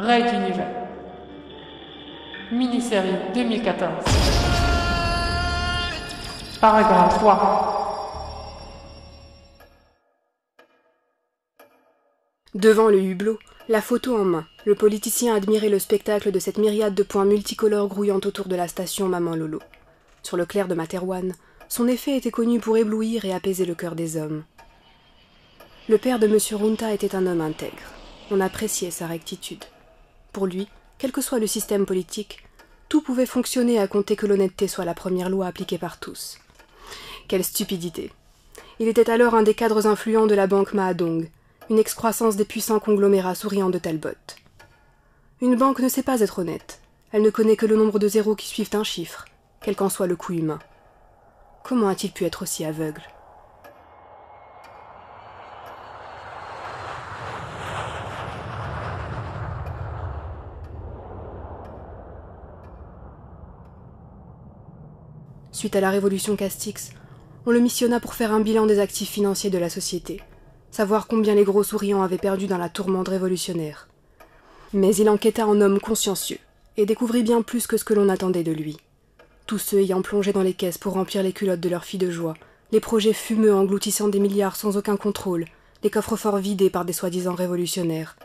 Raid Univers. Mini-série 2014. Paragraphe 3. Devant le hublot, la photo en main, le politicien admirait le spectacle de cette myriade de points multicolores grouillant autour de la station Maman Lolo. Sur le clair de Materwan, son effet était connu pour éblouir et apaiser le cœur des hommes. Le père de M. Runta était un homme intègre. On appréciait sa rectitude. Pour lui, quel que soit le système politique, tout pouvait fonctionner à compter que l'honnêteté soit la première loi appliquée par tous. Quelle stupidité. Il était alors un des cadres influents de la banque Mahadong, une excroissance des puissants conglomérats souriants de Talbot. Une banque ne sait pas être honnête. Elle ne connaît que le nombre de zéros qui suivent un chiffre, quel qu'en soit le coût humain. Comment a-t-il pu être aussi aveugle? Suite à la révolution Castix, on le missionna pour faire un bilan des actifs financiers de la société, savoir combien les gros souriants avaient perdu dans la tourmente révolutionnaire. Mais il enquêta en homme consciencieux, et découvrit bien plus que ce que l'on attendait de lui. Tous ceux ayant plongé dans les caisses pour remplir les culottes de leurs filles de joie, les projets fumeux engloutissant des milliards sans aucun contrôle, les coffres forts vidés par des soi-disant révolutionnaires.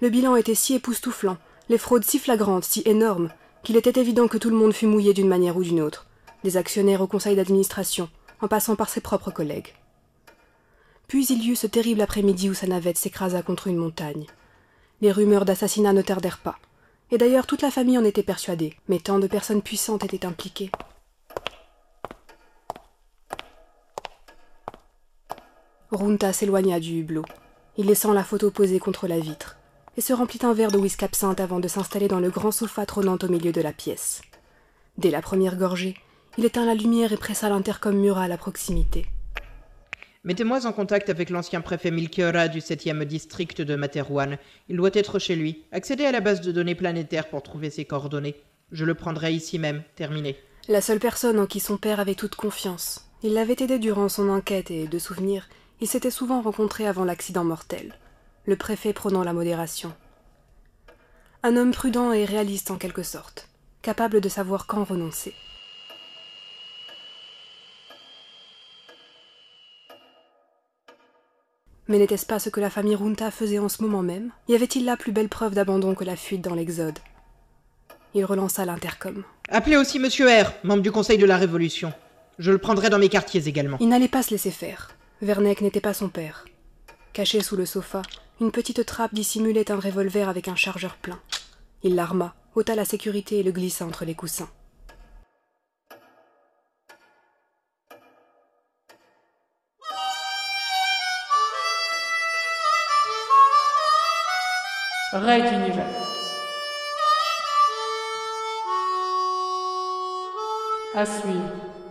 Le bilan était si époustouflant, les fraudes si flagrantes, si énormes, qu'il était évident que tout le monde fut mouillé d'une manière ou d'une autre, des actionnaires au conseil d'administration, en passant par ses propres collègues. Puis il y eut ce terrible après-midi où sa navette s'écrasa contre une montagne. Les rumeurs d'assassinat ne tardèrent pas, et d'ailleurs toute la famille en était persuadée, mais tant de personnes puissantes étaient impliquées. Runta s'éloigna du hublot, il laissant la photo posée contre la vitre, et se remplit un verre de whisky absinthe avant de s'installer dans le grand sofa trônant au milieu de la pièce. Dès la première gorgée, il éteint la lumière et pressa l'intercom mural à proximité. Mettez-moi en contact avec l'ancien préfet Milkiora du 7e district de Materwan. Il doit être chez lui. Accédez à la base de données planétaire pour trouver ses coordonnées. Je le prendrai ici même. Terminé. La seule personne en qui son père avait toute confiance. Il l'avait aidé durant son enquête et, de souvenir, ils s'étaient souvent rencontrés avant l'accident mortel. Le préfet prônant la modération. Un homme prudent et réaliste en quelque sorte, capable de savoir quand renoncer. Mais n'était-ce pas ce que la famille Runta faisait en ce moment même? Y avait-il là plus belle preuve d'abandon que la fuite dans l'Exode? Il relança l'intercom. Appelez aussi Monsieur R, membre du Conseil de la Révolution. Je le prendrai dans mes quartiers également. Il n'allait pas se laisser faire. Verneck n'était pas son père. Caché sous le sofa, une petite trappe dissimulait un revolver avec un chargeur plein. Il l'arma, ôta la sécurité et le glissa entre les coussins. Raid Univers. À suivre.